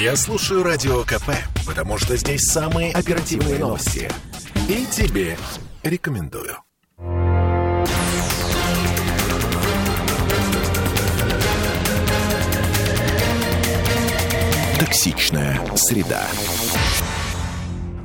Я слушаю Радио КП, потому что здесь самые оперативные новости. И тебе рекомендую. Токсичная среда.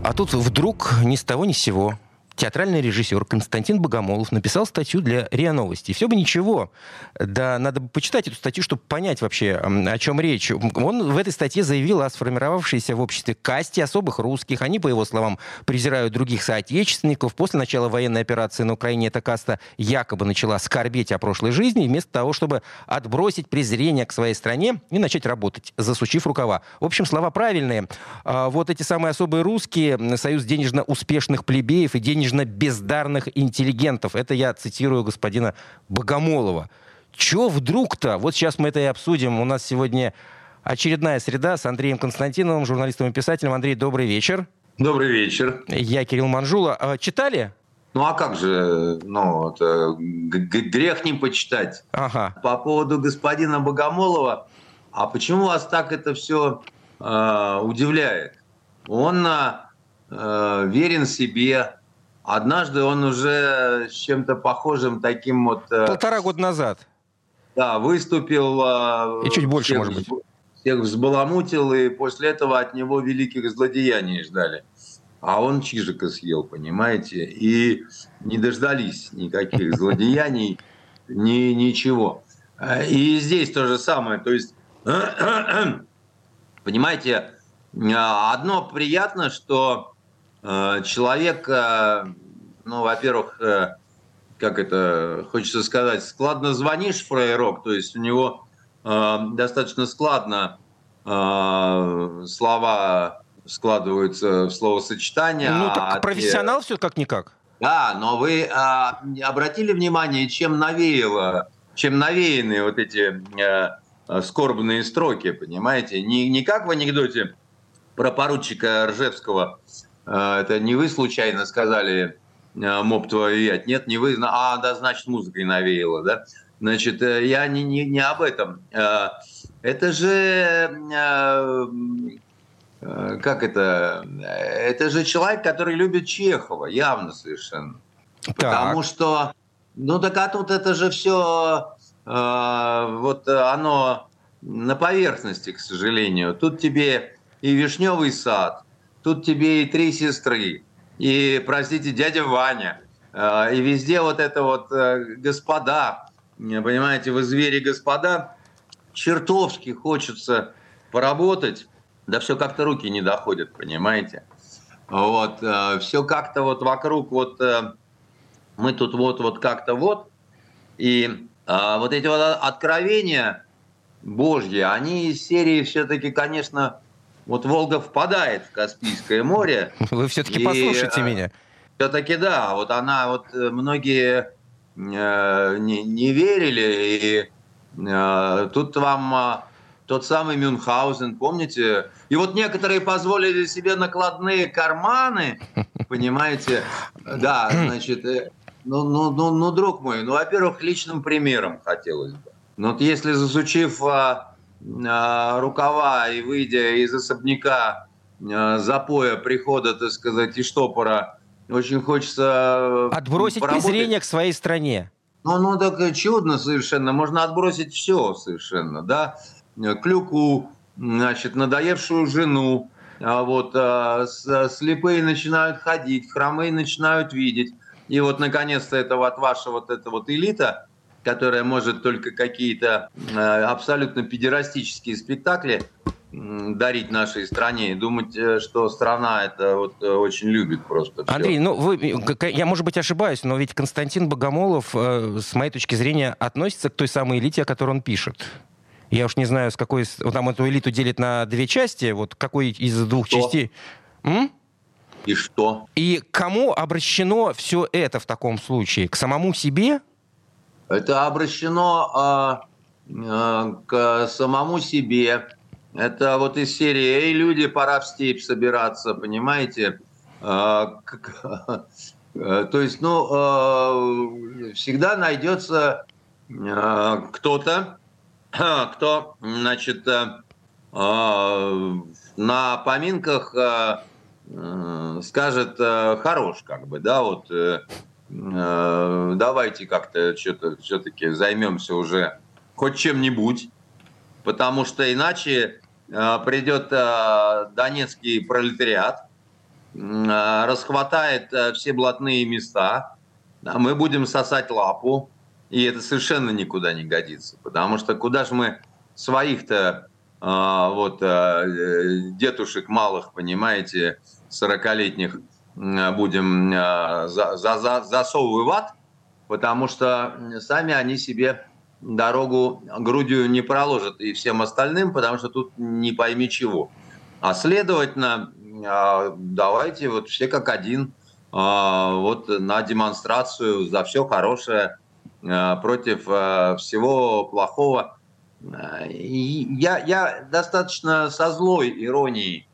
А тут вдруг ни с того ни с сего театральный режиссер Константин Богомолов написал статью для РИА Новости. Все бы ничего, да надо бы почитать эту статью, чтобы понять вообще, о чем речь. Он в этой статье заявил о сформировавшейся в обществе касте особых русских. Они, по его словам, презирают других соотечественников. После начала военной операции на Украине эта каста якобы начала скорбеть о прошлой жизни, вместо того, чтобы отбросить презрение к своей стране и начать работать, засучив рукава. В общем, слова правильные. А вот эти самые особые русские, союз денежно успешных плебеев и денежных денежно-бездарных интеллигентов. Это я цитирую господина Богомолова. Чё вдруг-то? Вот сейчас мы это и обсудим. У нас сегодня очередная среда с Андреем Константиновым, журналистом и писателем. Андрей, добрый вечер. Добрый вечер. Я Кирилл Манжула. А, читали? Ну а как же, ну, это грех не почитать. Ага. По поводу господина Богомолова, а почему вас так это все э, удивляет? Он э, верен себе, Однажды он уже с чем-то похожим таким вот... Э, Полтора года назад. Да, выступил... Э, и чуть больше, всех, может быть. Всех взбаламутил, и после этого от него великих злодеяний ждали. А он чижика съел, понимаете? И не дождались никаких злодеяний, ни, ничего. И здесь то же самое. То есть, понимаете, одно приятно, что Э, человек, э, ну, во-первых, э, как это хочется сказать, складно звонишь фрейрок, то есть у него достаточно складно слова складываются в словосочетание. Ну, так а профессионал те... все как-никак. Да, но вы а, обратили внимание, чем навеяло, чем навеяны вот эти а, скорбные строки, понимаете? Не, не как в анекдоте про поручика Ржевского, это не вы случайно сказали а, «Моб твою ять». Нет, не вы. А, да, значит, музыкой навеяло, да? Значит, э, я не, не, не об этом. Это же... Как это? Это же человек, который любит Чехова, явно совершенно. Так. Потому что... Ну так а тут это же все... Вот оно на поверхности, к сожалению. Тут тебе и вишневый сад, тут тебе и три сестры, и, простите, дядя Ваня, э, и везде вот это вот э, господа, понимаете, вы звери господа, чертовски хочется поработать, да все как-то руки не доходят, понимаете. Вот, э, все как-то вот вокруг, вот мы тут вот, вот как-то вот, и вот эти вот откровения Божьи, они из серии все-таки, конечно, вот Волга впадает в Каспийское море. Вы все-таки послушайте меня. Все-таки да, вот она, вот э, многие э, не, не верили, и э, тут вам э, тот самый Мюнхгаузен, помните? И вот некоторые позволили себе накладные карманы, понимаете? Да, значит, э, ну, ну, ну, ну, друг мой, ну, во-первых, личным примером хотелось бы. Но вот если засучив а, рукава и выйдя из особняка а, запоя прихода, так сказать, и штопора, очень хочется... Э, Отбросить поработать. презрение к своей стране. Ну, ну, так чудно совершенно. Можно отбросить все совершенно, да. Клюку, значит, надоевшую жену, а вот слепые начинают ходить, хромые начинают видеть. И вот, наконец-то, это вот ваша вот эта вот элита, которая может только какие-то э, абсолютно педерастические спектакли дарить нашей стране и думать, э, что страна это вот э, очень любит просто. Все. Андрей, ну вы, я может быть ошибаюсь, но ведь Константин Богомолов, с моей точки зрения, относится к той самой элите, о которой он пишет. Я уж не знаю, с какой там эту элиту делит на две части, вот какой из двух что? частей. М? И что? И кому обращено все это в таком случае? К самому себе? Это обращено э, э, к самому себе. Это вот из серии «Эй, люди, пора в степь собираться», понимаете? Э, э, то есть, ну, э, всегда найдется э, кто-то, кто, значит, э, на поминках скажет хорош, как бы, да, вот давайте как-то что-то все-таки займемся уже хоть чем-нибудь, потому что иначе придет донецкий пролетариат, расхватает все блатные места, мы будем сосать лапу, и это совершенно никуда не годится, потому что куда же мы своих-то а, вот а, дедушек малых, понимаете, 40-летних будем а, за, за, засовывать, потому что сами они себе дорогу грудью не проложат и всем остальным, потому что тут не пойми чего. А следовательно, давайте вот все как один вот на демонстрацию за все хорошее против всего плохого я, я достаточно со злой иронией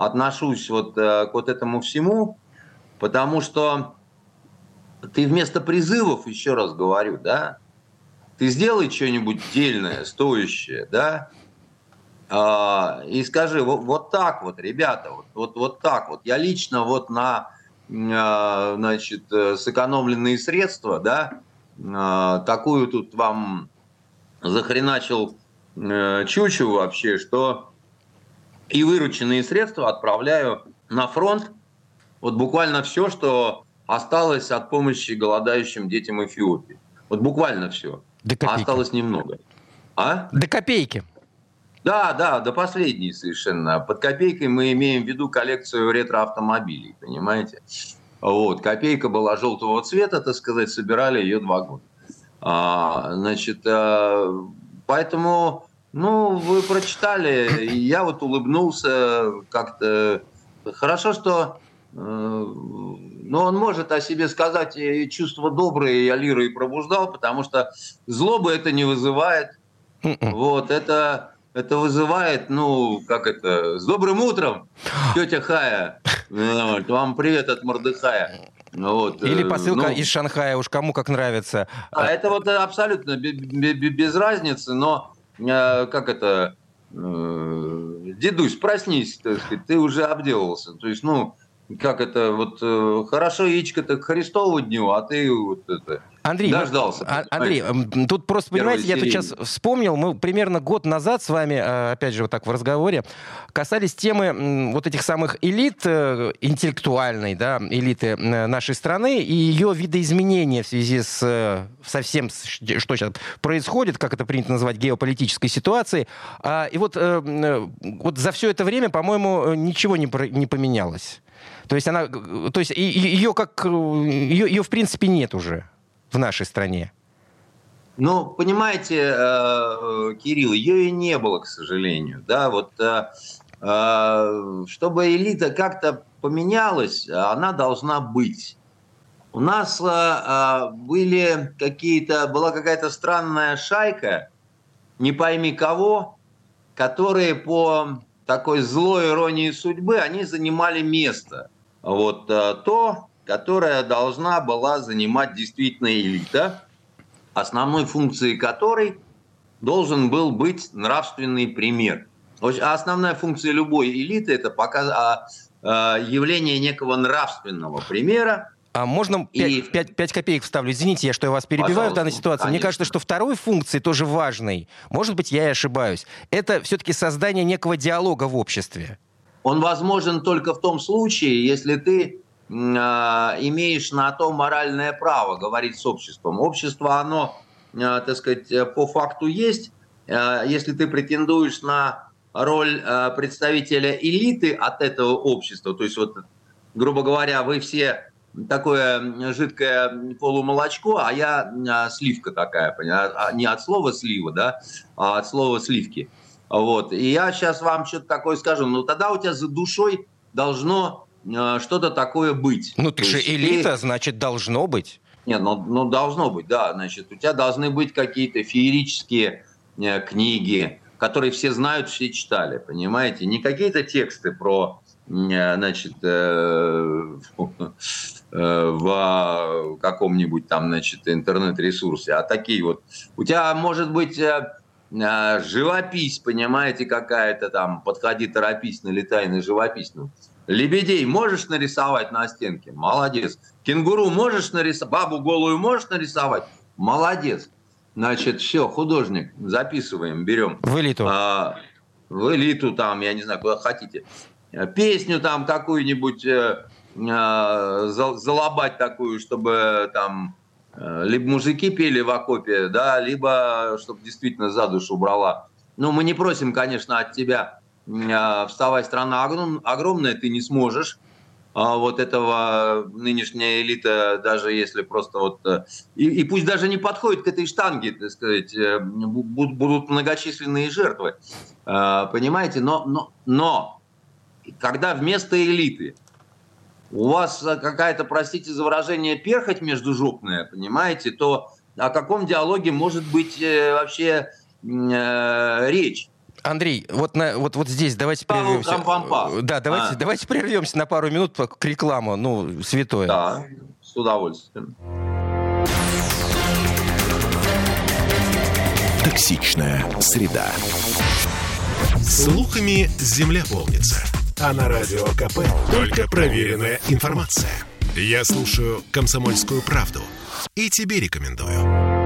отношусь вот э, к вот этому всему, потому что ты вместо призывов, еще раз говорю, да, ты сделай что-нибудь дельное, стоящее, да, а, и скажи, вот, вот так вот, ребята, вот, вот, вот так вот. Я лично вот на, а, значит, э, сэкономленные средства, да, а, такую тут вам захреначил э, чучу вообще, что и вырученные средства отправляю на фронт. Вот буквально все, что осталось от помощи голодающим детям Эфиопии. Вот буквально все. До копейки. А осталось немного. А? До копейки. Да, да, до последней совершенно. Под копейкой мы имеем в виду коллекцию ретроавтомобилей, понимаете? Вот, копейка была желтого цвета, так сказать, собирали ее два года. А, значит, а, поэтому, ну, вы прочитали, и я вот улыбнулся как-то. Хорошо, что э, но он может о себе сказать и чувство доброе я лирой пробуждал, потому что злобы это не вызывает. М-м. Вот, это, это вызывает, ну, как это, с добрым утром, тетя Хая. Вам привет от Мордыхая. Вот, Или э, посылка ну, из Шанхая, уж кому как нравится. А это вот абсолютно без разницы, но э, как это, э, дедусь, проснись, так сказать, ты уже обделался. То есть, ну, как это, вот хорошо яичко-то к Христову дню, а ты вот это Андрей, дождался. Ну, Андрей, тут просто, понимаете, я тут сейчас вспомнил, мы примерно год назад с вами, э, опять же, вот так в разговоре, касались темы вот этих самых элит, э, интеллектуальной, да, элиты нашей страны и ее видоизменения в связи с со всем, что сейчас происходит, как это принято называть, геополитической ситуацией. А, и вот, э, вот за все это время, по-моему, ничего не, не поменялось. То есть она, то есть ее как, ее, ее в принципе нет уже в нашей стране? Ну, понимаете, э, Кирилл, ее и не было, к сожалению. Да, вот э, э, чтобы элита как-то поменялась, она должна быть. У нас были какие-то, была какая-то странная шайка, не пойми кого, которые по такой злой иронии судьбы, они занимали место. Вот то, которая должна была занимать действительно элита, основной функцией которой должен был быть нравственный пример. А основная функция любой элиты – это показ, а, а, явление некого нравственного примера, а можно и... 5, 5, 5 копеек вставлю? Извините, я что я вас перебиваю Пожалуйста, в данной ситуации. Конечно. Мне кажется, что второй функцией тоже важной, может быть, я и ошибаюсь, это все-таки создание некого диалога в обществе. Он возможен только в том случае, если ты имеешь на то моральное право говорить с обществом. Общество, оно, а, так сказать, по факту есть. А, если ты претендуешь на роль представителя элиты от этого общества, то есть вот, грубо говоря, вы все такое жидкое полумолочко, а я сливка такая, не от слова слива, да, а от слова сливки. Вот. И я сейчас вам что-то такое скажу, ну тогда у тебя за душой должно Э, что-то такое быть. Ну ты же элита, ты... значит, должно быть. Нет, ну, ну должно быть, да. Значит, у тебя должны быть какие-то феерические э, книги, которые все знают, все читали, понимаете? Не какие-то тексты про, э, значит, э, э, в каком-нибудь там, значит, интернет-ресурсе, а такие вот. У тебя может быть э, живопись, понимаете, какая-то там, подходи, торопись, налетай на живопись. Ну, лебедей можешь нарисовать на стенке? Молодец. Кенгуру можешь нарисовать? Бабу голую можешь нарисовать? Молодец. Значит, все, художник, записываем, берем. В элиту. А, в элиту там, я не знаю, куда хотите. Песню там какую-нибудь э, э, залобать такую, чтобы там э, либо мужики пели в окопе, да, либо чтобы действительно за душу брала. Ну, мы не просим, конечно, от тебя вставай, страна огром, огромная, ты не сможешь. А вот этого нынешняя элита, даже если просто вот... Э, и, и пусть даже не подходит к этой штанге, так сказать, э, будут многочисленные жертвы. Э, понимаете? Но, но, но когда вместо элиты у вас какая-то, простите за выражение, перхоть между жопная, понимаете, то о каком диалоге может быть вообще речь? Андрей, вот, на, вот, вот здесь давайте прервемся. Да, давайте, а. давайте прервемся на пару минут к рекламу, ну, святое. Да, с удовольствием. Токсичная среда. Слухами земля полнится. А на радио КП только проверенная информация. Я слушаю «Комсомольскую правду» и тебе рекомендую.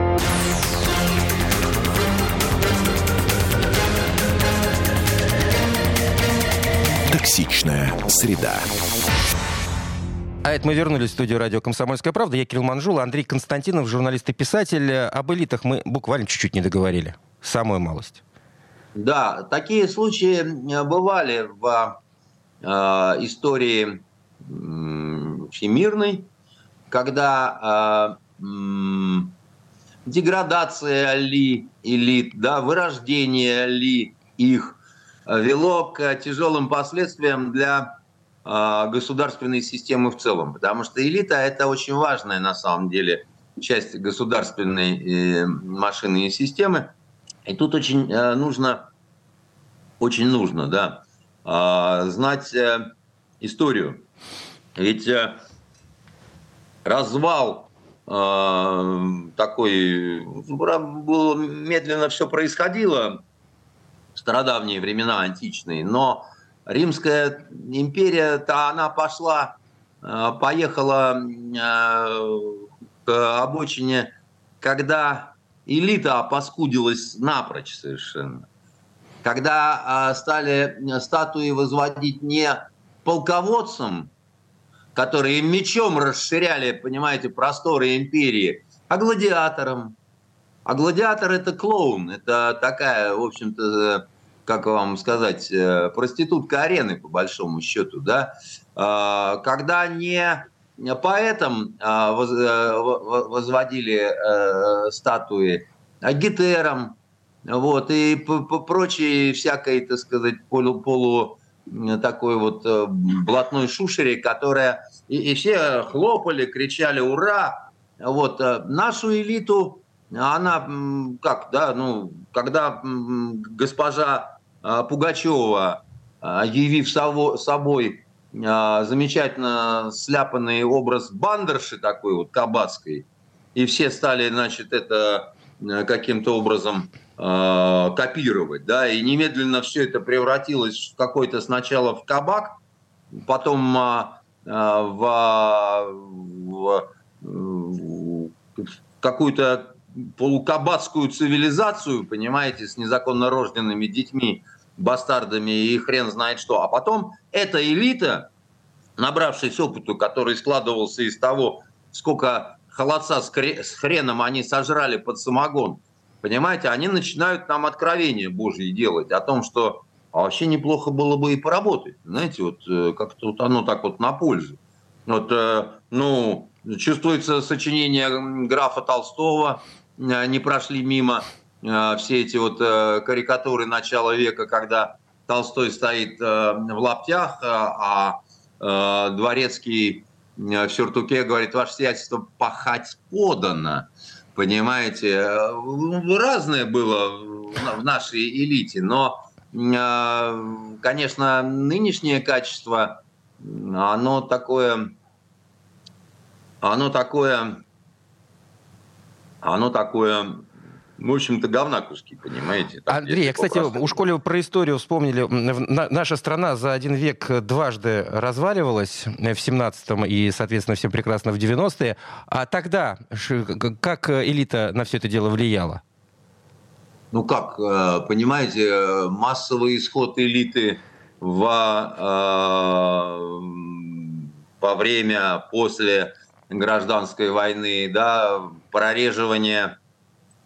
Токсичная среда. А это мы вернулись в студию радио «Комсомольская правда». Я Кирилл Манжула, Андрей Константинов, журналист и писатель. Об элитах мы буквально чуть-чуть не договорили. Самую малость. Да, такие случаи э, бывали в э, истории э, всемирной, когда э, э, деградация ли элит, да, вырождение ли их вело к тяжелым последствиям для а, государственной системы в целом. Потому что элита – это очень важная на самом деле часть государственной э, машины и системы. И тут очень э, нужно, очень нужно, да, знать э, историю. Ведь развал такой, было, медленно все происходило, стародавние времена античные, но Римская империя-то она пошла, э, поехала э, к обочине, когда элита опаскудилась напрочь совершенно. Когда э, стали статуи возводить не полководцам, которые мечом расширяли, понимаете, просторы империи, а гладиаторам, а гладиатор это клоун, это такая, в общем-то, как вам сказать, э, проститутка арены, по большому счету, да, а, когда не поэтам а, э, возводили э, статуи, а гитерам, вот, и прочей всякой, так сказать, полу, полу такой вот блатной шушере, которая... И, и все хлопали, кричали «Ура!». Вот, нашу элиту она как, да, ну, когда госпожа Пугачева, а, явив собой а, замечательно сляпанный образ бандерши такой вот кабацкой, и все стали, значит, это каким-то образом копировать, да, и немедленно все это превратилось в какой-то сначала в кабак, потом в, в, в какую-то полукабацкую цивилизацию, понимаете, с незаконно рожденными детьми, бастардами и хрен знает что. А потом эта элита, набравшись опыту, который складывался из того, сколько холодца с хреном они сожрали под самогон, понимаете, они начинают нам откровения Божьи делать о том, что а вообще неплохо было бы и поработать. Знаете, вот э, как-то вот оно так вот на пользу. Вот, э, ну, чувствуется сочинение графа Толстого, Э, не прошли мимо все эти вот э, карикатуры начала века, когда Толстой стоит в лаптях, а Дворецкий в сюртуке говорит, ваше сиятельство, пахать подано. Понимаете, разное было в нашей элите, но, конечно, нынешнее качество, оно такое, оно такое оно такое в общем-то, говна куски, понимаете? Так, Андрей, кстати, у школе про историю вспомнили. Наша страна за один век дважды разваливалась в 17-м и, соответственно, всем прекрасно в 90-е. А тогда как элита на все это дело влияла? Ну как, э, понимаете, массовый исход элиты в, э, во время, после гражданской войны, да, прореживание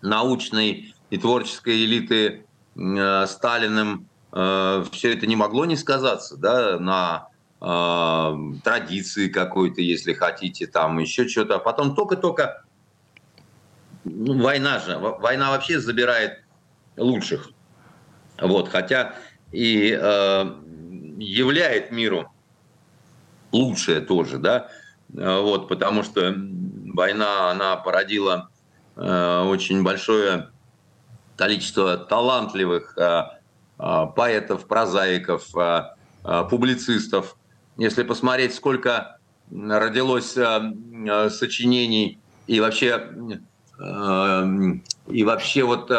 научной и творческой элиты э, Сталиным, э, все это не могло не сказаться да, на э, традиции какой-то, если хотите, там еще что-то. А потом только-только ну, война же, война вообще забирает лучших. Вот, хотя и э, являет миру лучшее тоже, да, вот, потому что война, она породила Э, очень большое количество талантливых э, э, поэтов, прозаиков, публицистов. Если посмотреть, сколько родилось сочинений и вообще и вообще вот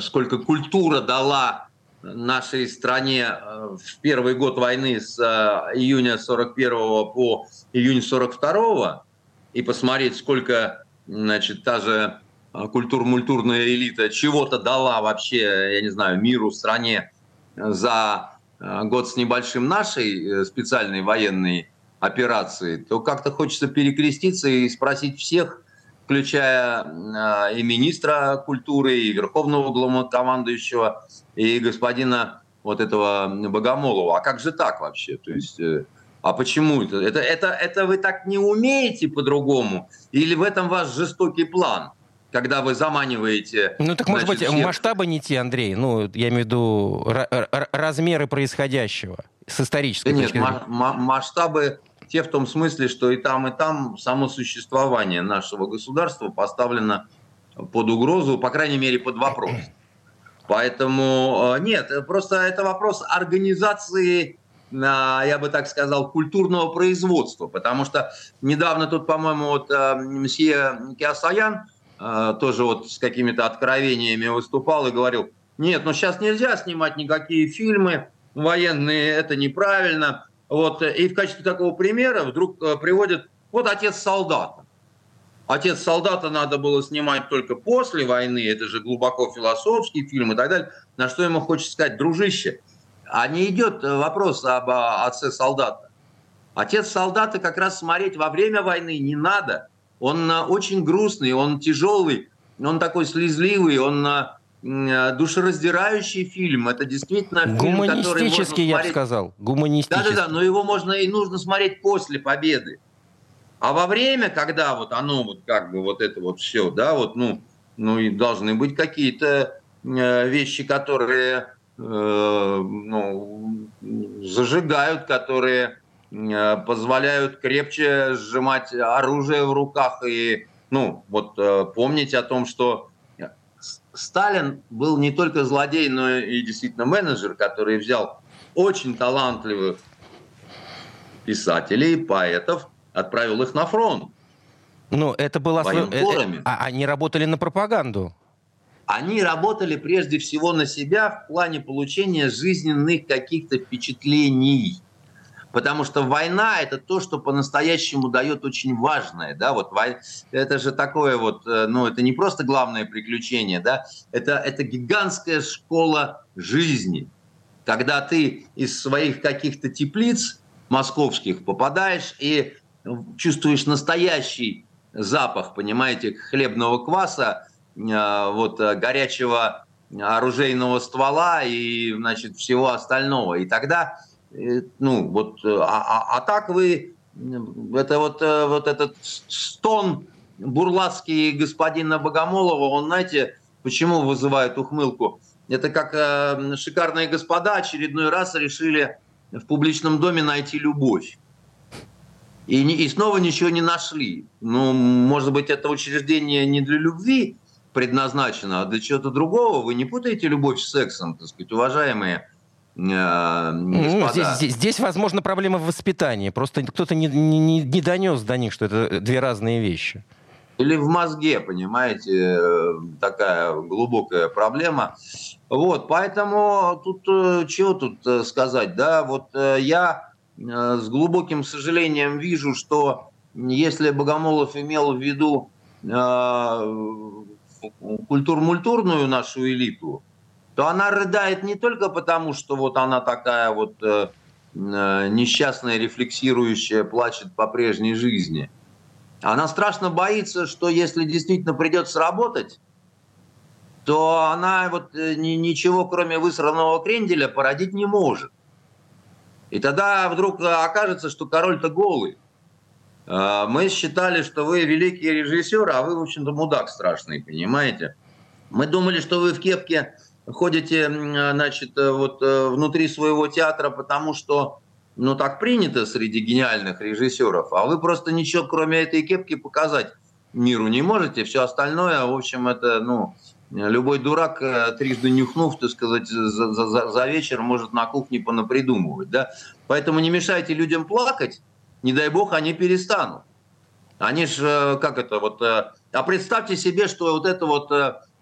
сколько культура дала нашей стране в первый год войны с июня 41 по июнь 42 и посмотреть, сколько значит, та же а, культур-мультурная элита чего-то дала вообще, я не знаю, миру, стране за а, год с небольшим нашей э, специальной военной операции, то как-то хочется перекреститься и спросить всех, включая а, и министра культуры, и верховного главнокомандующего, и господина вот этого Богомолова. А как же так вообще? То есть э, а почему это? Это, это? это вы так не умеете по-другому? Или в этом ваш жестокий план? когда вы заманиваете... Ну так, может быть, всех... масштабы не те, Андрей. Ну, я имею в виду размеры происходящего с исторической да точки нет, масштабы те в том смысле, что и там, и там само существование нашего государства поставлено под угрозу, по крайней мере, под вопрос. Поэтому э, нет, просто это вопрос организации я бы так сказал, культурного производства, потому что недавно тут, по-моему, вот э, мсье Киасаян э, тоже вот с какими-то откровениями выступал и говорил, нет, ну сейчас нельзя снимать никакие фильмы военные, это неправильно. Вот, и в качестве такого примера вдруг э, приводят, вот отец солдата. Отец солдата надо было снимать только после войны, это же глубоко философский фильм и так далее. На что ему хочется сказать, дружище, а не идет э, вопрос об а, отце солдата. Отец солдата как раз смотреть во время войны не надо. Он э, очень грустный, он тяжелый, он такой слезливый, он э, душераздирающий фильм. Это действительно фильм, который можно смотреть... я бы сказал. Гуманистический. Да-да-да, но его можно и нужно смотреть после победы. А во время, когда вот оно вот как бы вот это вот все, да, вот, ну, ну и должны быть какие-то вещи, которые ну, зажигают, которые э, позволяют крепче сжимать оружие в руках. И ну вот э, помнить о том, что Сталин был не только злодей, но и действительно менеджер, который взял очень талантливых писателей, поэтов, отправил их на фронт. Ну, это было... А, они работали на пропаганду они работали прежде всего на себя в плане получения жизненных каких-то впечатлений. Потому что война – это то, что по-настоящему дает очень важное. Да? Вот, это же такое вот, э, ну, это не просто главное приключение, да? это, это гигантская школа жизни. Когда ты из своих каких-то теплиц московских попадаешь и чувствуешь настоящий запах, понимаете, хлебного кваса, вот, э, горячего оружейного ствола и значит, всего остального. И тогда, э, ну, вот, а, а, а так вы, это вот, вот этот стон бурлацкий господина Богомолова, он, знаете, почему вызывает ухмылку? Это как э, шикарные господа очередной раз решили в публичном доме найти любовь. И, и снова ничего не нашли. Ну, может быть, это учреждение не для любви, предназначена, а для чего-то другого. Вы не путаете любовь с сексом, так сказать, уважаемые э, ну, здесь, здесь, здесь, возможно, проблема в воспитании. Просто кто-то не, не, не донес до них, что это две разные вещи. или в мозге, понимаете, э, такая глубокая проблема. Вот, поэтому тут э, чего тут сказать, да, вот я с глубоким сожалением вижу, что если Богомолов имел в виду культур-мультурную нашу элиту, то она рыдает не только потому, что вот она такая вот несчастная, рефлексирующая, плачет по прежней жизни – она страшно боится, что если действительно придется работать, то она вот э, ничего, кроме высранного кренделя, породить не может. И тогда вдруг окажется, что король-то голый. А, мы считали, что вы великий режиссер, а вы, в общем-то, мудак страшный, понимаете? Мы думали, что вы в кепке ходите, значит, э, вот э, внутри своего театра, потому что ну, так принято среди гениальных режиссеров, а вы просто ничего, кроме этой кепки, показать миру не можете. Все остальное, в общем, это, ну, любой дурак, э, трижды нюхнув, так сказать, за, за, за вечер может на кухне понапридумывать, да. Поэтому не мешайте людям плакать, не дай бог, они перестанут. Они же, э, как это, вот, э, а представьте себе, что вот эта вот,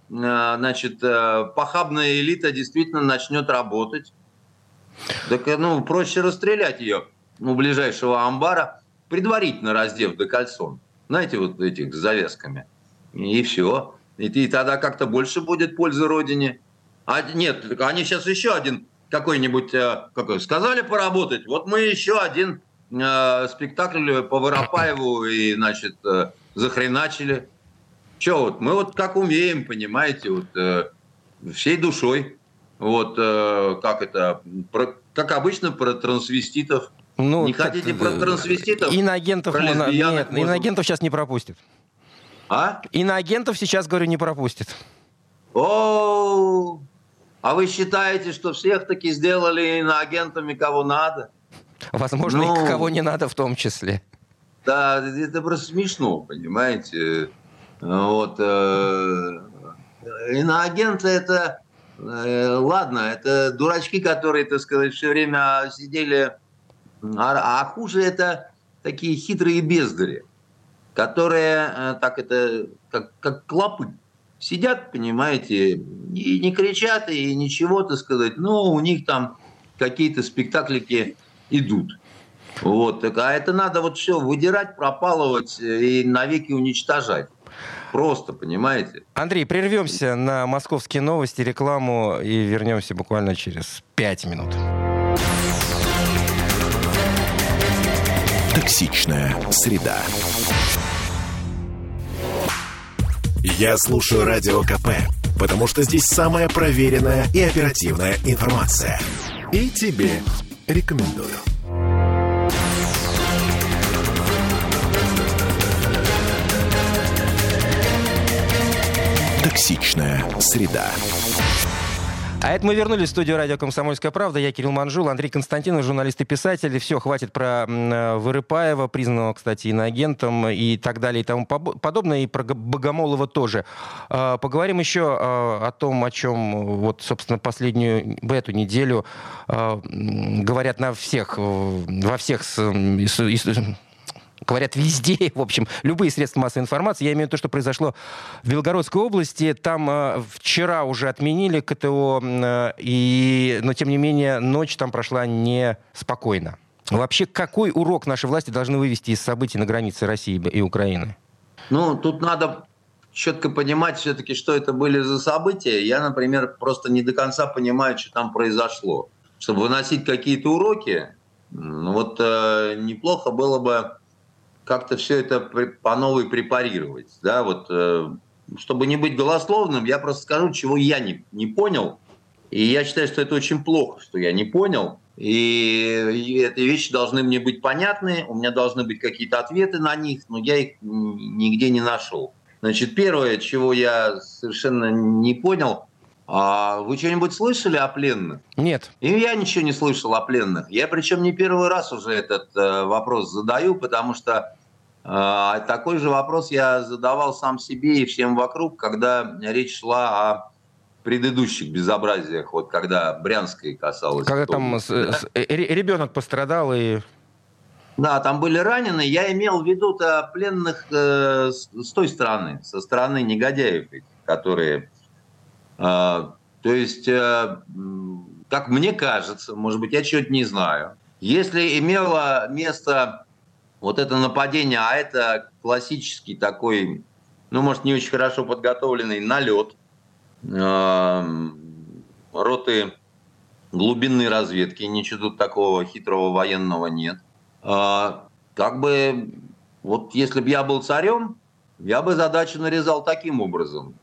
значит, похабная элита действительно начнет работать, так, ну, проще расстрелять ее у ближайшего амбара, предварительно раздев до кольцон. Знаете, вот этих с завесками. И все. И, и тогда как-то больше будет пользы Родине. А нет, они сейчас еще один какой-нибудь, э, какой, сказали поработать, вот мы еще один э, спектакль по Воропаеву и, значит, э, захреначили. Че вот, мы вот как умеем, понимаете, вот э, всей душой. Вот э, как это, про, как обычно про трансвеститов. Ну, не хотите про трансвеститов? Иноагентов, про мы, нет, можно... иноагентов сейчас не пропустит. А? Иноагентов сейчас, говорю, не пропустит. О, а вы считаете, что всех таки сделали иноагентами, кого надо? Возможно, ну, и кого не надо в том числе. Да, это просто смешно, понимаете. Вот. Э, иноагенты это Э, ладно, это дурачки, которые, так сказать, все время сидели, а, а хуже это такие хитрые бездари, которые э, так это, как, как клопы, сидят, понимаете, и не кричат, и ничего, так сказать, но у них там какие-то спектаклики идут. Вот, а это надо вот все выдирать, пропалывать и навеки уничтожать. Просто, понимаете? Андрей, прервемся на московские новости, рекламу и вернемся буквально через пять минут. Токсичная среда. Я слушаю Радио КП, потому что здесь самая проверенная и оперативная информация. И тебе рекомендую. Токсичная среда. А это мы вернулись в студию радио «Комсомольская правда». Я Кирилл Манжул, Андрей Константинов, журналист и писатель. Все, хватит про э, Вырыпаева, признанного, кстати, иноагентом и так далее и тому подобное. И про Богомолова тоже. А, поговорим еще а, о том, о чем вот, собственно, последнюю, в эту неделю а, говорят на всех, во всех говорят везде, в общем, любые средства массовой информации. Я имею в виду то, что произошло в Белгородской области. Там э, вчера уже отменили КТО, э, и, но тем не менее ночь там прошла неспокойно. Вообще, какой урок наши власти должны вывести из событий на границе России и Украины? Ну, тут надо четко понимать все-таки, что это были за события. Я, например, просто не до конца понимаю, что там произошло. Чтобы выносить какие-то уроки, вот э, неплохо было бы как-то все это по новой препарировать. Да, вот, э, чтобы не быть голословным, я просто скажу, чего я не, не понял. И я считаю, что это очень плохо, что я не понял. И, и эти вещи должны мне быть понятны, у меня должны быть какие-то ответы на них, но я их нигде не нашел. Значит, первое, чего я совершенно не понял, а вы что-нибудь слышали о пленных? Нет. И я ничего не слышал о пленных. Я причем не первый раз уже этот э, вопрос задаю, потому что э, такой же вопрос я задавал сам себе и всем вокруг, когда речь шла о предыдущих безобразиях, вот когда Брянской касалось. Когда там да? с, ребенок пострадал и Да, там были ранены. Я имел в виду-то пленных э, с, с той стороны, со стороны негодяев, которые... Э, то есть, э, как мне кажется, может быть, я чего-то не знаю, если имело место вот это нападение, а это классический такой, ну, может, не очень хорошо подготовленный налет э, роты глубинной разведки, ничего тут такого хитрого военного нет. А, как бы, вот если бы я был царем, я бы задачу нарезал таким образом.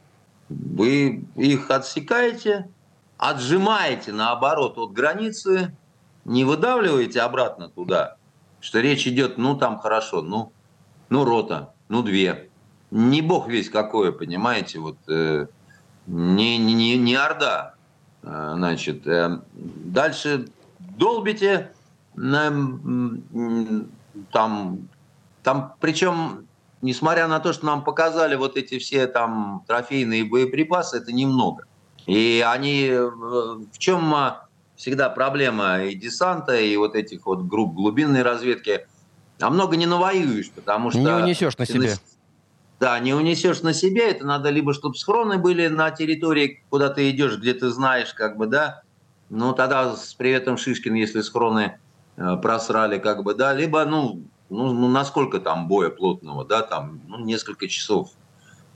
Вы их отсекаете, отжимаете наоборот от границы, не выдавливаете обратно туда, что речь идет, ну там хорошо, ну, ну рота, ну две. Не бог весь какое, понимаете, вот э, не, не, не орда. Э, значит, э, дальше долбите, там, там, причем, несмотря на то, что нам показали вот эти все там трофейные боеприпасы, это немного. И они, в чем всегда проблема и десанта, и вот этих вот групп глубинной разведки, а много не навоюешь, потому что... Не унесешь на себе. Да, не унесешь на себе, это надо либо, чтобы схроны были на территории, куда ты идешь, где ты знаешь, как бы, да, ну, тогда с приветом Шишкин, если схроны Э, просрали, как бы, да, либо, ну, ну, ну насколько там боя плотного, да, там, ну, несколько часов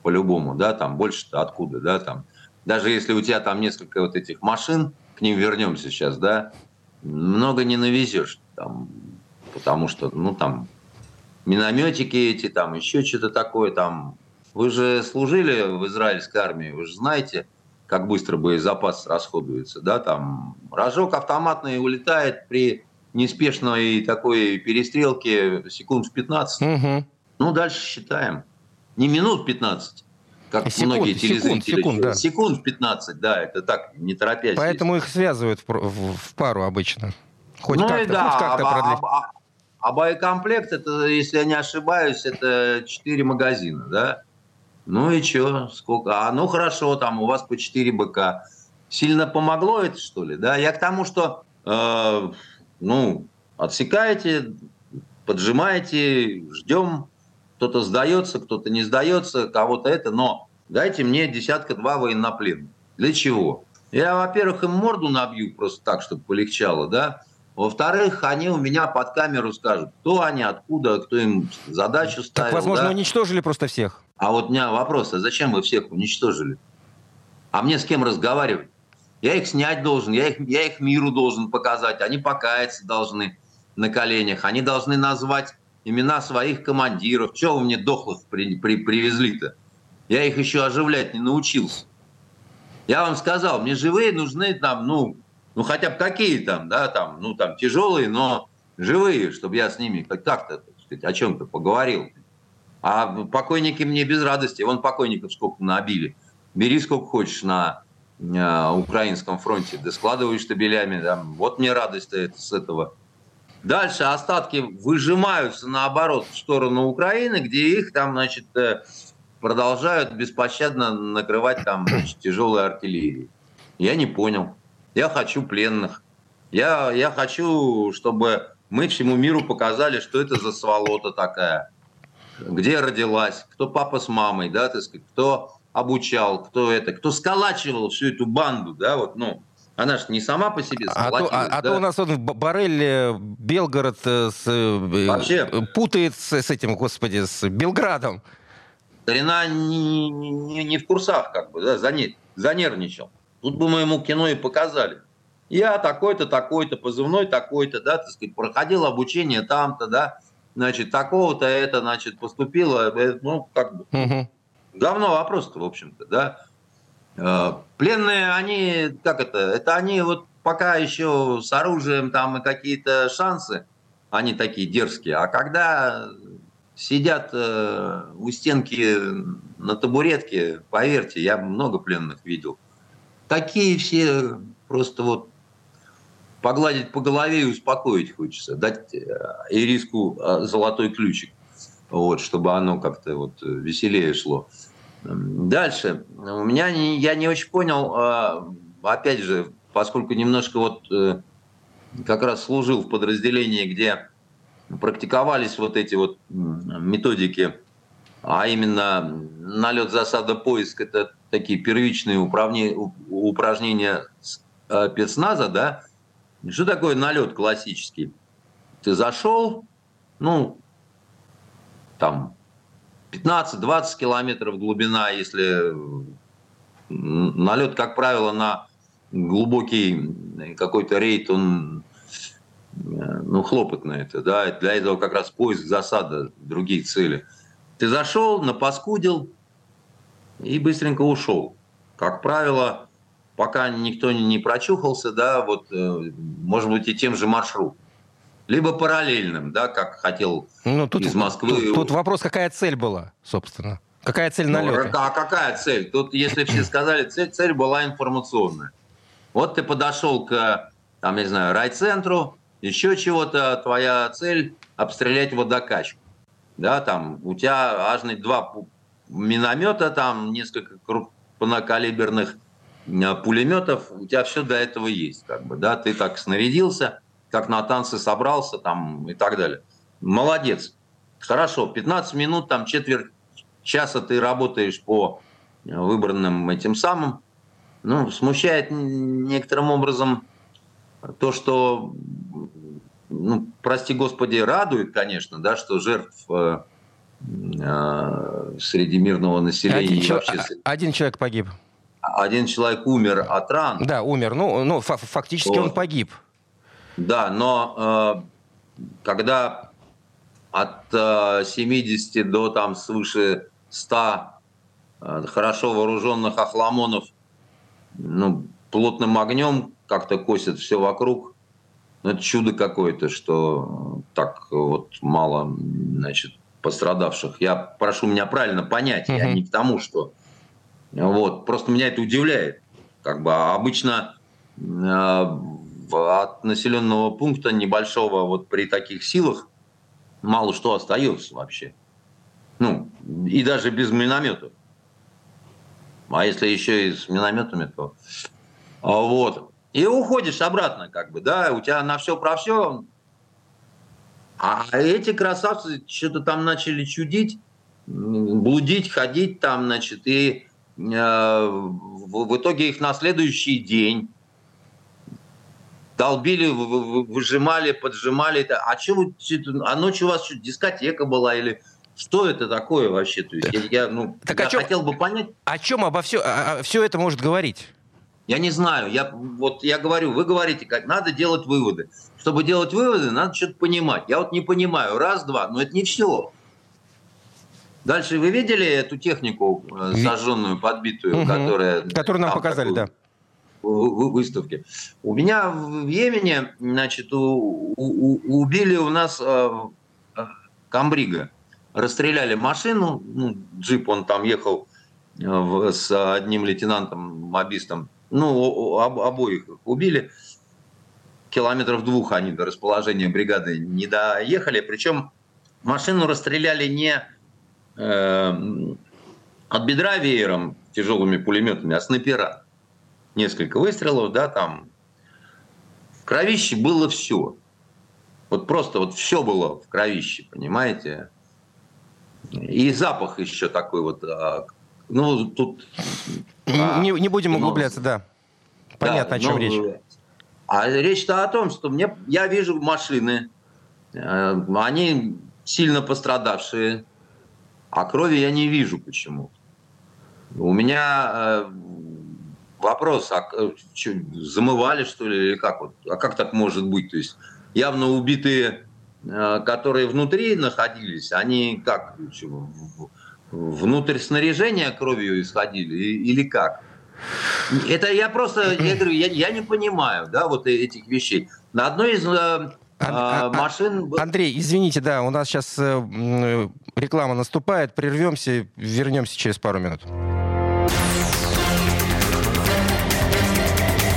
по-любому, да, там, больше-то откуда, да, там, даже если у тебя там несколько вот этих машин, к ним вернемся сейчас, да, много не навезешь, там, потому что, ну, там, минометики эти, там, еще что-то такое, там, вы же служили в израильской армии, вы же знаете, как быстро боезапас расходуется, да, там, рожок автоматный улетает при неспешной такой перестрелки секунд в 15. Угу. Ну, дальше считаем. Не минут 15, как секунд, многие телезрители. Секунд, секунд, да. секунд 15, да, это так, не торопясь. Поэтому их связывают в, в, в пару обычно. Хоть ну как-то, да, хоть как-то а, продлить. А, а, а боекомплект, это, если я не ошибаюсь, это 4 магазина, да? Ну и что, сколько? А, ну хорошо, там у вас по 4 БК. Сильно помогло это, что ли? Да, я к тому, что э, ну, отсекаете, поджимаете, ждем, кто-то сдается, кто-то не сдается, кого-то это, но дайте мне десятка-два военнопленных. Для чего? Я, во-первых, им морду набью просто так, чтобы полегчало, да. Во-вторых, они у меня под камеру скажут, кто они, откуда, кто им задачу ставил. Так, возможно, да? уничтожили просто всех. А вот у меня вопрос, а зачем вы всех уничтожили? А мне с кем разговаривать? Я их снять должен, я их, я их миру должен показать, они покаяться должны на коленях, они должны назвать имена своих командиров. Чего вы мне дохлых при, при, привезли-то? Я их еще оживлять не научился. Я вам сказал, мне живые нужны там, ну, ну хотя бы какие там, да, там, ну там тяжелые, но живые, чтобы я с ними как-то, сказать, о чем-то поговорил. А покойники мне без радости. Вон покойников сколько набили. Бери сколько хочешь на Э, украинском фронте, да складываешь штабелями, да, вот мне радость с этого. Дальше остатки выжимаются наоборот в сторону Украины, где их там, значит, э, продолжают беспощадно накрывать там значит, тяжелой артиллерией. Я не понял. Я хочу пленных. Я, я хочу, чтобы мы всему миру показали, что это за сволота такая. Где родилась, кто папа с мамой, да, так сказать, кто обучал, кто это, кто сколачивал всю эту банду, да, вот, ну, она же не сама по себе а то, а, а да? то у нас в Барель Белгород э, с, э, Вообще, путает с, с этим, господи, с Белградом. Старина не, не, не в курсах, как бы, да, занервничал. Тут бы мы ему кино и показали. Я такой-то, такой-то, позывной такой-то, да, так сказать, проходил обучение там-то, да, значит, такого-то это, значит, поступило, э, ну, как бы. Угу. Говно вопрос-то, в общем-то, да. Э, пленные, они, как это, это они вот пока еще с оружием там и какие-то шансы, они такие дерзкие. А когда сидят э, у стенки на табуретке, поверьте, я много пленных видел. Такие все просто вот погладить по голове и успокоить хочется, дать э, ириску золотой ключик, вот, чтобы оно как-то вот веселее шло. Дальше. У меня не, я не очень понял, а, опять же, поскольку немножко вот э, как раз служил в подразделении, где практиковались вот эти вот методики, а именно налет, засада, поиск, это такие первичные упражнения э, спецназа, да, что такое налет классический? Ты зашел, ну, там, 15-20 километров глубина, если налет, как правило, на глубокий какой-то рейд, он ну, хлопотно это, да, для этого как раз поиск засада, другие цели. Ты зашел, напаскудил и быстренько ушел. Как правило, пока никто не прочухался, да, вот, э, может быть, и тем же маршрутом либо параллельным, да, как хотел ну, тут, из Москвы. Тут, тут вопрос, какая цель была, собственно? Какая цель налета? Ну, а какая цель? Тут, если все сказали, цель, цель была информационная. Вот ты подошел к, там, не знаю, райцентру, еще чего-то, твоя цель обстрелять водокачку. Да, там у тебя аж два миномета, там несколько крупнокалиберных э, пулеметов, у тебя все до этого есть, как бы, да, ты так снарядился, как на танцы собрался там и так далее. Молодец. Хорошо, 15 минут, там четверть часа ты работаешь по выбранным этим самым. Ну, смущает некоторым образом то, что, ну, прости господи, радует, конечно, да, что жертв э, э, среди мирного населения один, вообще... один человек погиб. Один человек умер от ран. Да, умер. Ну, ну фактически вот. он погиб. Да, но э, когда от э, 70 до там свыше 100 э, хорошо вооруженных охламонов ну, плотным огнем как-то косят все вокруг, ну, это чудо какое-то, что так вот мало, значит, пострадавших. Я прошу меня правильно понять, uh-huh. я не к тому, что... Вот, просто меня это удивляет. Как бы а обычно э, от населенного пункта небольшого вот при таких силах мало что остается вообще. Ну, и даже без минометов. А если еще и с минометами, то... А вот. И уходишь обратно, как бы, да, у тебя на все про все. А эти красавцы что-то там начали чудить, блудить, ходить там, значит, и э, в, в итоге их на следующий день долбили, выжимали, поджимали. Это. А что вы, а ночью у вас что, дискотека была или что это такое вообще? То есть я, я, ну, так я чем, хотел бы понять. О чем обо все, о, все это может говорить? Я не знаю. Я, вот я говорю, вы говорите, как надо делать выводы. Чтобы делать выводы, надо что-то понимать. Я вот не понимаю. Раз, два. Но это не все. Дальше вы видели эту технику э, сожженную, подбитую, угу. которая... Которую нам показали, такую, да выставке. У меня в Йемене, значит, у, у, убили у нас э, э, Камбрига. Расстреляли машину, ну, джип, он там ехал э, в, с одним лейтенантом-мобистом. Ну, об, обоих убили. Километров двух они до расположения бригады не доехали. Причем машину расстреляли не э, от бедра веером тяжелыми пулеметами, а снайпера несколько выстрелов, да, там. В кровище было все. Вот просто вот все было в кровище, понимаете? И запах еще такой вот. А, ну, тут... А, не, не будем углубляться, да. Понятно, да, о чем ну, речь. А речь-то о том, что мне, я вижу машины, э, они сильно пострадавшие, а крови я не вижу почему. У меня э, вопрос, а что, замывали что ли или как вот? А как так может быть? То есть явно убитые, э, которые внутри находились, они как внутрь снаряжения кровью исходили или как? Это я просто, я говорю, я, я не понимаю, да, вот этих вещей. На одной из э, а, машин... Андрей, извините, да, у нас сейчас э, реклама наступает, прервемся, вернемся через пару минут.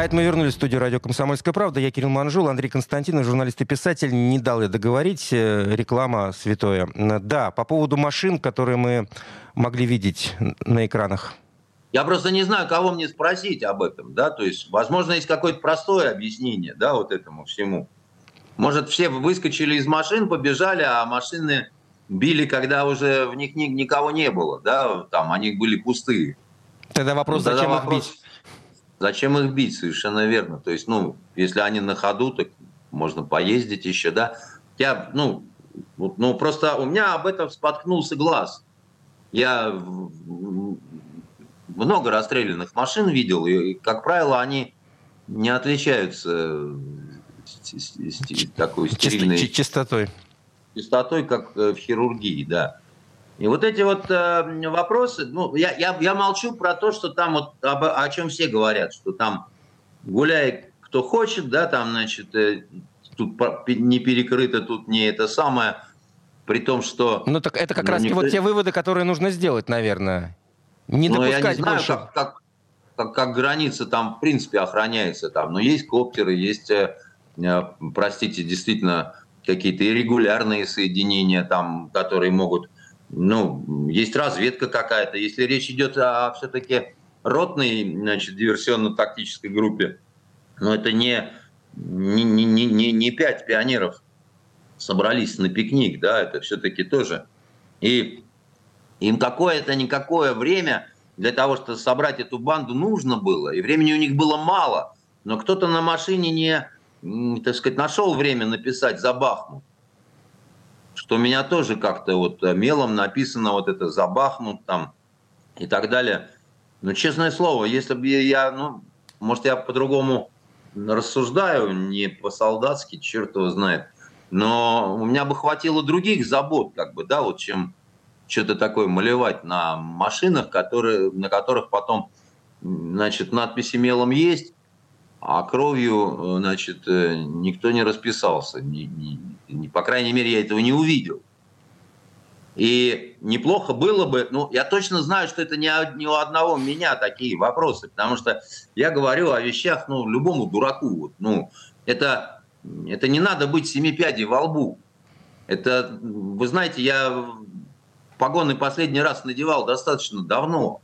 А это мы вернулись в студию радио «Комсомольская правда». Я Кирилл Манжул, Андрей Константинов, журналист и писатель. Не дал я договорить. Э, реклама святое. Да, по поводу машин, которые мы могли видеть на экранах. Я просто не знаю, кого мне спросить об этом, да, то есть, возможно, есть какое-то простое объяснение, да, вот этому всему. Может, все выскочили из машин, побежали, а машины били, когда уже в них никого не было, да, там они были пустые. Тогда вопрос, ну, тогда зачем вопрос, их бить? Зачем их бить, совершенно верно. То есть, ну, если они на ходу, так можно поездить еще, да. Я, ну, ну, просто у меня об этом споткнулся глаз. Я много расстрелянных машин видел, и, как правило, они не отличаются такой стерильной... Чистотой. Чистотой, как э, в хирургии, да. И вот эти вот э, вопросы, ну, я, я, я молчу про то, что там вот об, о чем все говорят, что там гуляй кто хочет, да, там, значит, э, тут не перекрыто, тут не это самое, при том, что... Ну, так это как ну, раз никто... вот те выводы, которые нужно сделать, наверное. Не ну, допускать я не знаю, больше... Как, как, как, как граница там, в принципе, охраняется там, но есть коптеры, есть, э, э простите, действительно, какие-то иррегулярные соединения там, которые могут ну, есть разведка какая-то. Если речь идет о все-таки ротной, значит, диверсионно-тактической группе, но это не, не, не, не, не пять пионеров собрались на пикник, да, это все-таки тоже. И им какое-то никакое время для того, чтобы собрать эту банду нужно было, и времени у них было мало, но кто-то на машине не, так сказать, нашел время написать за Бахмут что меня тоже как-то вот э, мелом написано вот это «забахнут» там и так далее. Но, честное слово, если бы я, ну, может, я по-другому рассуждаю, не по-солдатски, черт его знает, но у меня бы хватило других забот, как бы, да, вот чем что-то такое малевать на машинах, которые, на которых потом, значит, надписи мелом есть, а кровью, э, значит, э, никто не расписался. Не, не, по крайней мере, я этого не увидел. И неплохо было бы, ну, я точно знаю, что это не, не у одного меня такие вопросы, потому что я говорю о вещах, ну, любому дураку. Вот, ну, это, это не надо быть семи пядей во лбу. Это, вы знаете, я погоны последний раз надевал достаточно давно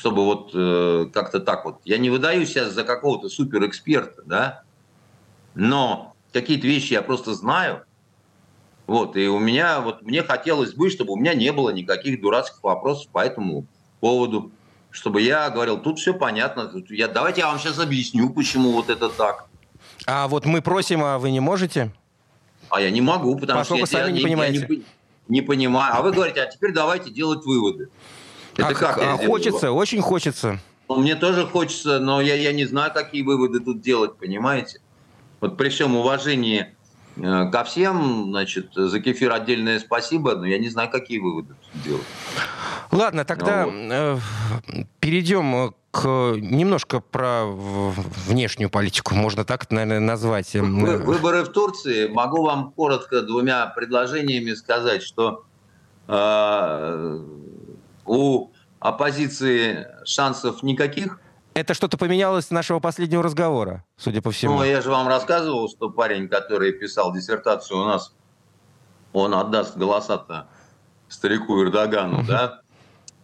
чтобы вот э, как-то так вот. Я не выдаю сейчас за какого-то суперэксперта, да, но какие-то вещи я просто знаю. Вот, и у меня, вот мне хотелось бы, чтобы у меня не было никаких дурацких вопросов по этому поводу. Чтобы я говорил, тут все понятно, тут я, давайте я вам сейчас объясню, почему вот это так. А вот мы просим, а вы не можете? А я не могу, потому Поскольку что я, сами я, не понимаете. Я не, не понимаю. А вы говорите, а теперь давайте делать выводы. Это а, как? А, хочется, его? очень хочется. Ну, мне тоже хочется, но я, я не знаю, какие выводы тут делать, понимаете? Вот при всем уважении ко всем, значит, за кефир отдельное спасибо, но я не знаю, какие выводы тут делать. Ладно, тогда ну, вот. Э, перейдем к немножко про внешнюю политику, можно так это, наверное, назвать. Вы, выборы в Турции. Могу вам коротко двумя предложениями сказать, что э, у оппозиции шансов никаких. Это что-то поменялось с нашего последнего разговора, судя по всему. Ну, я же вам рассказывал, что парень, который писал диссертацию у нас, он отдаст голоса-то старику Эрдогану, да?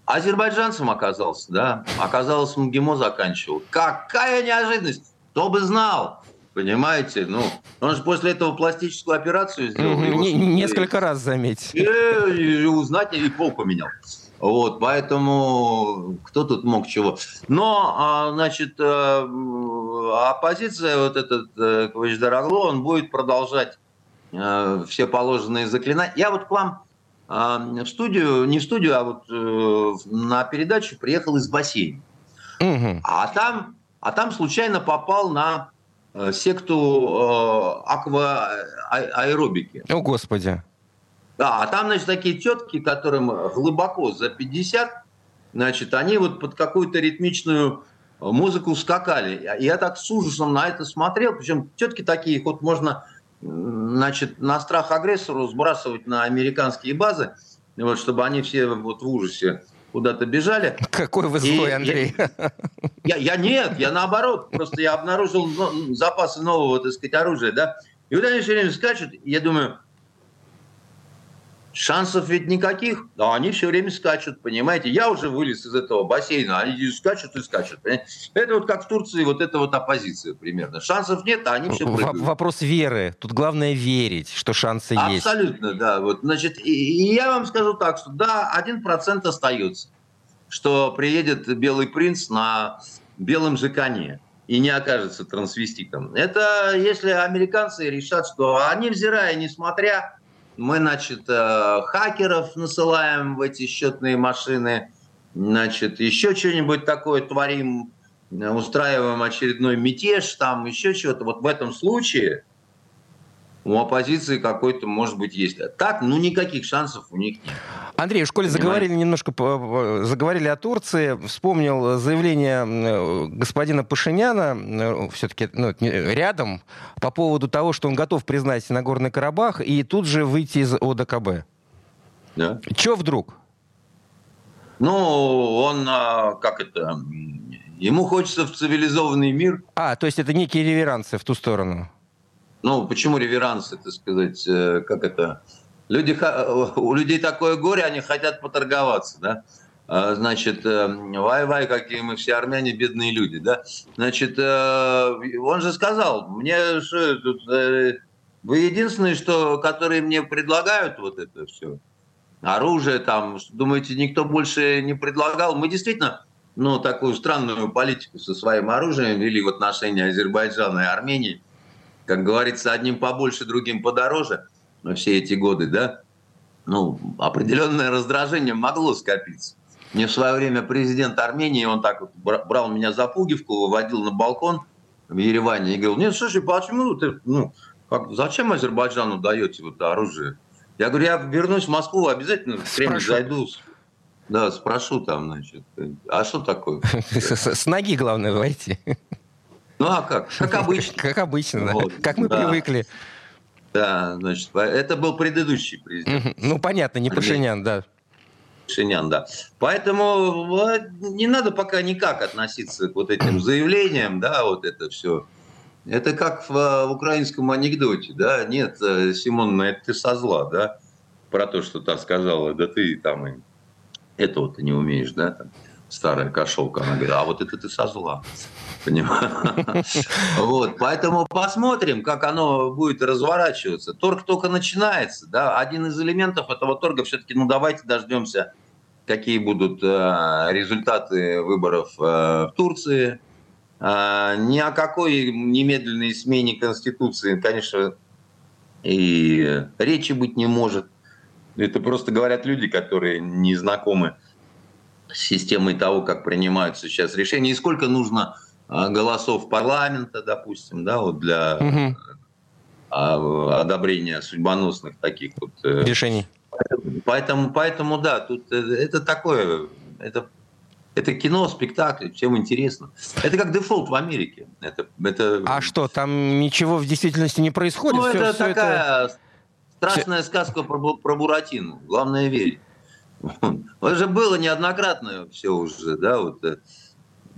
Азербайджанцем оказался, да? Оказалось, МГИМО заканчивал. Какая неожиданность! Кто бы знал! Понимаете? Ну, он же после этого пластическую операцию сделал. Несколько раз, заметь. И, и узнать, и пол поменял. Вот, поэтому кто тут мог чего. Но, а, значит, э, оппозиция, вот этот э, Квачдарагло, он будет продолжать э, все положенные заклинания. Я вот к вам а, в студию, не в студию, а вот на передачу приехал из бассейна. Угу. А, там, а там случайно попал на секту аквааэробики. О, Господи. Да, а там, значит, такие тетки, которым глубоко за 50, значит, они вот под какую-то ритмичную музыку скакали. Я так с ужасом на это смотрел, причем тетки такие, вот можно, значит, на страх агрессору сбрасывать на американские базы, вот, чтобы они все вот в ужасе куда-то бежали. Какой вы злой, и, Андрей. Я, я, нет, я наоборот. Просто я обнаружил ну, запасы нового, так сказать, оружия, да. И вот они все время скачут, я думаю, Шансов ведь никаких, но они все время скачут, понимаете? Я уже вылез из этого бассейна, они скачут и скачут. Понимаете? Это вот как в Турции, вот это вот оппозиция примерно. Шансов нет, а они все прыгают. Вопрос веры. Тут главное верить, что шансы Абсолютно, есть. Абсолютно, да. Вот, значит, и, и я вам скажу так, что да, один процент остается, что приедет белый принц на белом же коне и не окажется трансвеститом. Это если американцы решат, что они, взирая, несмотря мы, значит, э, хакеров насылаем в эти счетные машины, значит, еще что-нибудь такое творим, устраиваем очередной мятеж, там еще чего-то. Вот в этом случае у оппозиции какой-то, может быть, есть. Так, ну, никаких шансов у них нет. Андрей, в школе заговорили немножко, заговорили о Турции. Вспомнил заявление господина Пашиняна, все-таки ну, рядом, по поводу того, что он готов признать Нагорный Карабах и тут же выйти из ОДКБ. Да. Че вдруг? Ну, он, а, как это, ему хочется в цивилизованный мир. А, то есть это некие реверансы в ту сторону? Ну, почему реверансы, так сказать, э, как это? Люди, у людей такое горе, они хотят поторговаться, да? А, значит, э, вай-вай, какие мы все армяне, бедные люди, да? Значит, э, он же сказал, мне что тут, вы единственные, что, которые мне предлагают вот это все, оружие там, думаете, никто больше не предлагал? Мы действительно, ну, такую странную политику со своим оружием вели в отношении Азербайджана и Армении как говорится, одним побольше, другим подороже, все эти годы, да, ну, определенное раздражение могло скопиться. Мне в свое время президент Армении, он так вот брал меня за пуговку, выводил на балкон в Ереване и говорил, нет, слушай, почему ты, ну, как, зачем Азербайджану даете вот оружие? Я говорю, я вернусь в Москву, обязательно в Кремль зайду, да, спрошу там, значит, а что такое? С ноги, главное, войти. Ну а как? Как обычно. Как обычно, вот. Как мы привыкли. Да, значит, это был предыдущий президент. Ну, понятно, не Пашинян, да. Пашинян, да. Поэтому не надо пока никак относиться к вот этим заявлениям, да, вот это все. Это как в, в украинском анекдоте, да, нет, э, Симон, это ты со зла, да, про то, что та сказала, да ты там этого ты не умеешь, да, там, старая кошелка, она говорит, а вот это ты со зла. Вот, поэтому посмотрим, как оно будет разворачиваться. Торг только начинается, да. Один из элементов этого торга все-таки, ну давайте дождемся, какие будут э, результаты выборов э, в Турции. Э, ни о какой немедленной смене конституции, конечно, и речи быть не может. Это просто говорят люди, которые не знакомы системой того, как принимаются сейчас решения, и сколько нужно а, голосов парламента, допустим, да, вот для угу. одобрения судьбоносных таких вот э, решений. Поэтому, поэтому, да, тут э, это такое, это это кино, спектакль, всем интересно. Это как дефолт в Америке. Это, это... А что, там ничего в действительности не происходит? Ну, все, это все такая это... страшная все... сказка про, про Буратину. Главное верить. Это же было неоднократно все уже, да, вот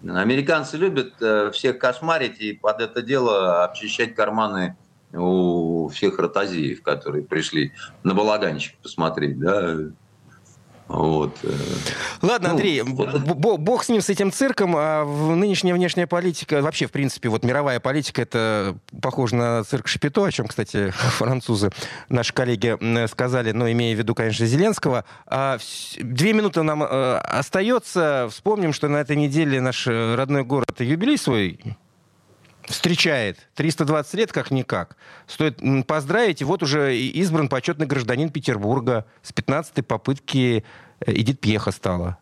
Американцы любят э, всех кошмарить и под это дело обчищать карманы у всех ротозеев, которые пришли на балаганчик посмотреть, да, вот. Э. Ладно, ну, Андрей, вот. бог с ним, с этим цирком. А нынешняя внешняя политика, вообще, в принципе, вот мировая политика, это похоже на цирк Шапито, о чем, кстати, французы, наши коллеги, сказали, но имея в виду, конечно, Зеленского. А, две минуты нам э, остается. Вспомним, что на этой неделе наш э, родной город юбилей свой встречает. 320 лет как-никак. Стоит поздравить. И вот уже избран почетный гражданин Петербурга. С 15-й попытки э, Эдит Пьеха стала.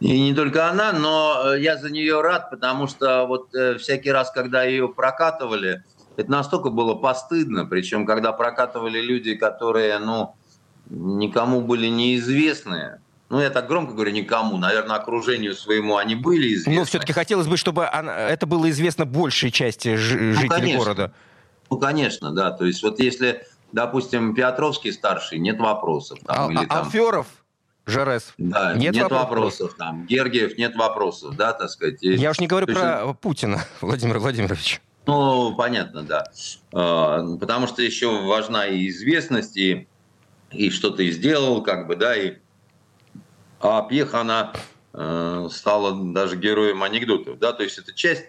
И не только она, но э, я за нее рад, потому что вот э, всякий раз, когда ее прокатывали, это настолько было постыдно. Причем, когда прокатывали люди, которые, ну, никому были неизвестны, ну, я так громко говорю, никому, наверное, окружению своему они были известны. Но все-таки хотелось бы, чтобы это было известно большей части ну, жителей конечно. города. Ну, конечно, да. То есть вот если, допустим, Петровский старший, нет вопросов. Там, а, или, а там... Алферов? Жарес. Да, нет, нет вопросов. вопросов там. Гергиев, нет вопросов, да, так сказать. Я уж не говорю Точно... про Путина, Владимир Владимирович. Ну, понятно, да. А, потому что еще важна и известность, и, и что ты сделал, как бы, да, и а Пьеха, она э, стала даже героем анекдотов, да, то есть это часть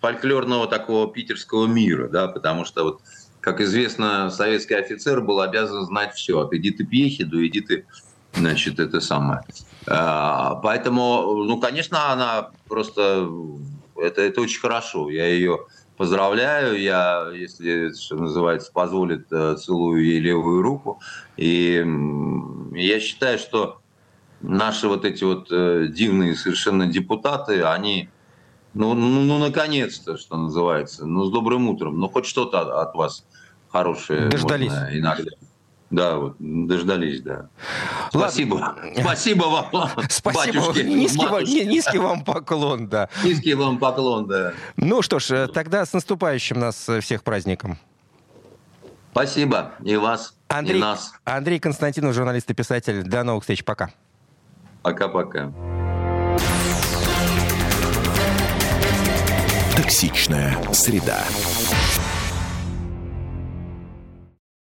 фольклорного такого питерского мира, да, потому что вот, как известно, советский офицер был обязан знать все, от Эдиты Пьехи до Эдиты, значит, это самое. А, поэтому, ну, конечно, она просто, это, это очень хорошо, я ее поздравляю, я, если, что называется, позволит, э, целую ей левую руку, и я считаю, что наши вот эти вот э, дивные совершенно депутаты, они, ну, ну, ну, наконец-то, что называется, ну, с добрым утром, ну, хоть что-то от, от вас хорошее. Дождались. иногда. Да, вот, дождались, да. Спасибо. Ладно. Спасибо вам, Спасибо. Батюшки, низкий, вам, низкий вам поклон, да. Низкий вам поклон, да. Ну что ж, э, тогда с наступающим нас э, всех праздником. Спасибо. И вас, Андрей, и нас. Андрей Константинов, журналист и писатель. До новых встреч. Пока. Пока-пока. Токсичная среда.